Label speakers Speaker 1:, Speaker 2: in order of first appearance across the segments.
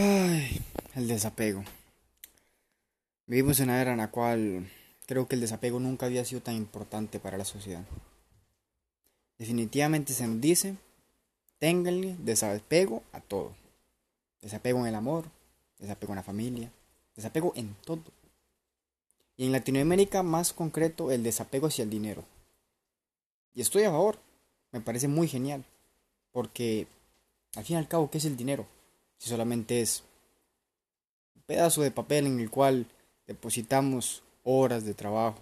Speaker 1: Ay, el desapego. Vivimos en una era en la cual creo que el desapego nunca había sido tan importante para la sociedad. Definitivamente se nos dice, ténganle desapego a todo. Desapego en el amor, desapego en la familia, desapego en todo. Y en Latinoamérica más concreto el desapego hacia el dinero. Y estoy a favor, me parece muy genial, porque al fin y al cabo, ¿qué es el dinero? Si solamente es un pedazo de papel en el cual depositamos horas de trabajo,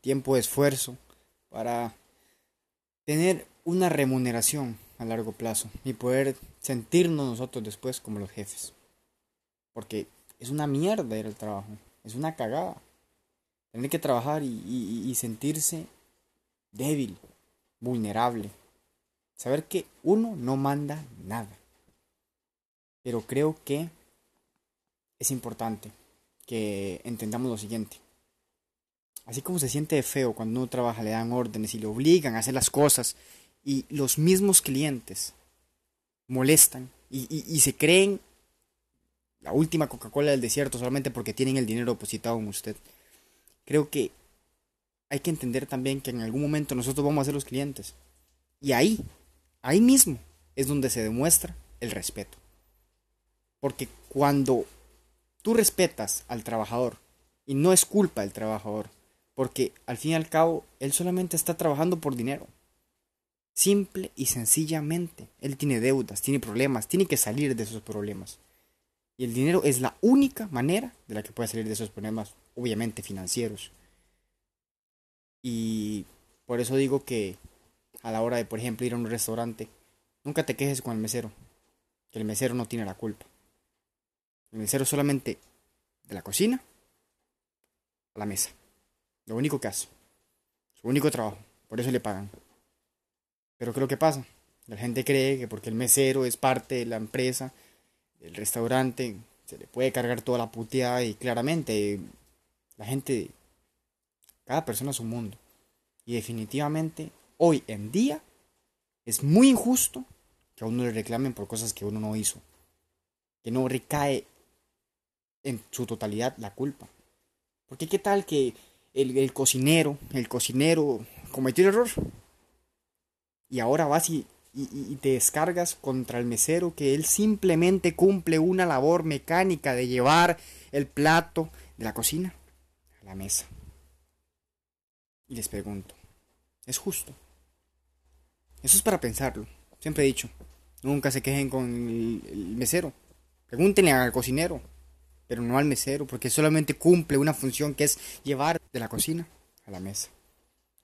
Speaker 1: tiempo de esfuerzo para tener una remuneración a largo plazo y poder sentirnos nosotros después como los jefes. Porque es una mierda ir al trabajo, es una cagada. Tener que trabajar y, y sentirse débil, vulnerable. Saber que uno no manda nada. Pero creo que es importante que entendamos lo siguiente. Así como se siente feo cuando uno trabaja, le dan órdenes y le obligan a hacer las cosas y los mismos clientes molestan y, se creen la última Coca-Cola del desierto solamente porque tienen el dinero depositado en usted. Creo que hay que entender también que en algún momento nosotros vamos a ser los clientes. Y ahí, ahí mismo, es donde se demuestra el respeto. Porque cuando tú respetas al trabajador, y no es culpa del trabajador, porque al fin y al cabo él solamente está trabajando por dinero. Simple y sencillamente, él tiene deudas, tiene problemas, tiene que salir de esos problemas. Y el dinero es la única manera de la que puede salir de esos problemas, obviamente financieros. Y por eso digo que a la hora de, por ejemplo, ir a un restaurante, nunca te quejes con el mesero, que el mesero no tiene la culpa. El mesero solamente de la cocina a la mesa. Lo único que hace. Su único trabajo. Por eso le pagan. Pero ¿qué es lo que pasa? La gente cree que porque el mesero es parte de la empresa, del restaurante, se le puede cargar toda la puteada y claramente la gente, cada persona es un mundo. Y definitivamente hoy en día es muy injusto que a uno le reclamen por cosas que uno no hizo. Que no recae en su totalidad la culpa. Porque qué tal que el, cocinero, el cocinero cometió el error y ahora vas y, y, te descargas contra el mesero que él simplemente cumple una labor mecánica de llevar el plato de la cocina a la mesa. Y les pregunto, ¿es justo? Eso es para pensarlo. Siempre he dicho, nunca se quejen con el mesero. Pregúntenle al cocinero pero no al mesero, porque solamente cumple una función que es llevar de la cocina a la mesa.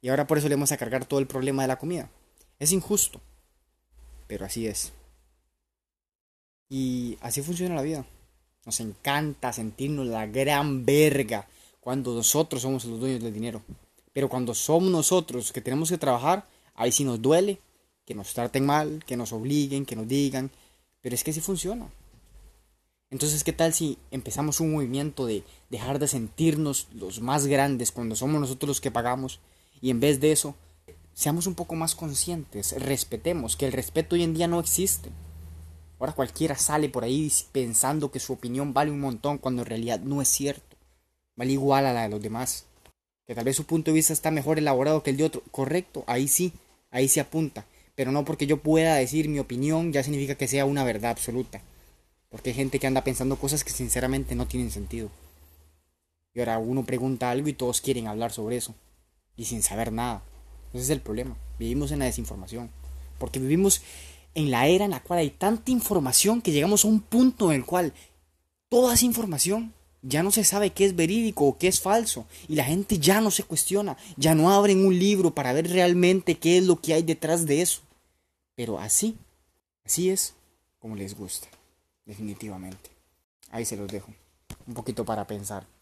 Speaker 1: Y ahora por eso le vamos a cargar todo el problema de la comida. Es injusto, pero así es. Y así funciona la vida. Nos encanta sentirnos la gran verga cuando nosotros somos los dueños del dinero. Pero cuando somos nosotros que tenemos que trabajar, ahí sí nos duele que nos traten mal, que nos obliguen, que nos digan. Pero es que así funciona. Entonces, ¿qué tal si empezamos un movimiento de dejar de sentirnos los más grandes cuando somos nosotros los que pagamos y en vez de eso, seamos un poco más conscientes, respetemos, que el respeto hoy en día no existe. Ahora cualquiera sale por ahí pensando que su opinión vale un montón cuando en realidad no es cierto. Vale igual a la de los demás. Que tal vez su punto de vista está mejor elaborado que el de otro. Correcto, ahí sí, ahí se apunta. Pero no porque yo pueda decir mi opinión ya significa que sea una verdad absoluta. Porque hay gente que anda pensando cosas que sinceramente no tienen sentido. Y ahora uno pregunta algo y todos quieren hablar sobre eso. Y sin saber nada. Ese es el problema. Vivimos en la desinformación. Porque vivimos en la era en la cual hay tanta información que llegamos a un punto en el cual toda esa información ya no se sabe qué es verídico o qué es falso. Y la gente ya no se cuestiona. Ya no abren un libro para ver realmente qué es lo que hay detrás de eso. Pero así, así es como les gusta definitivamente. Ahí se los dejo. Un poquito para pensar.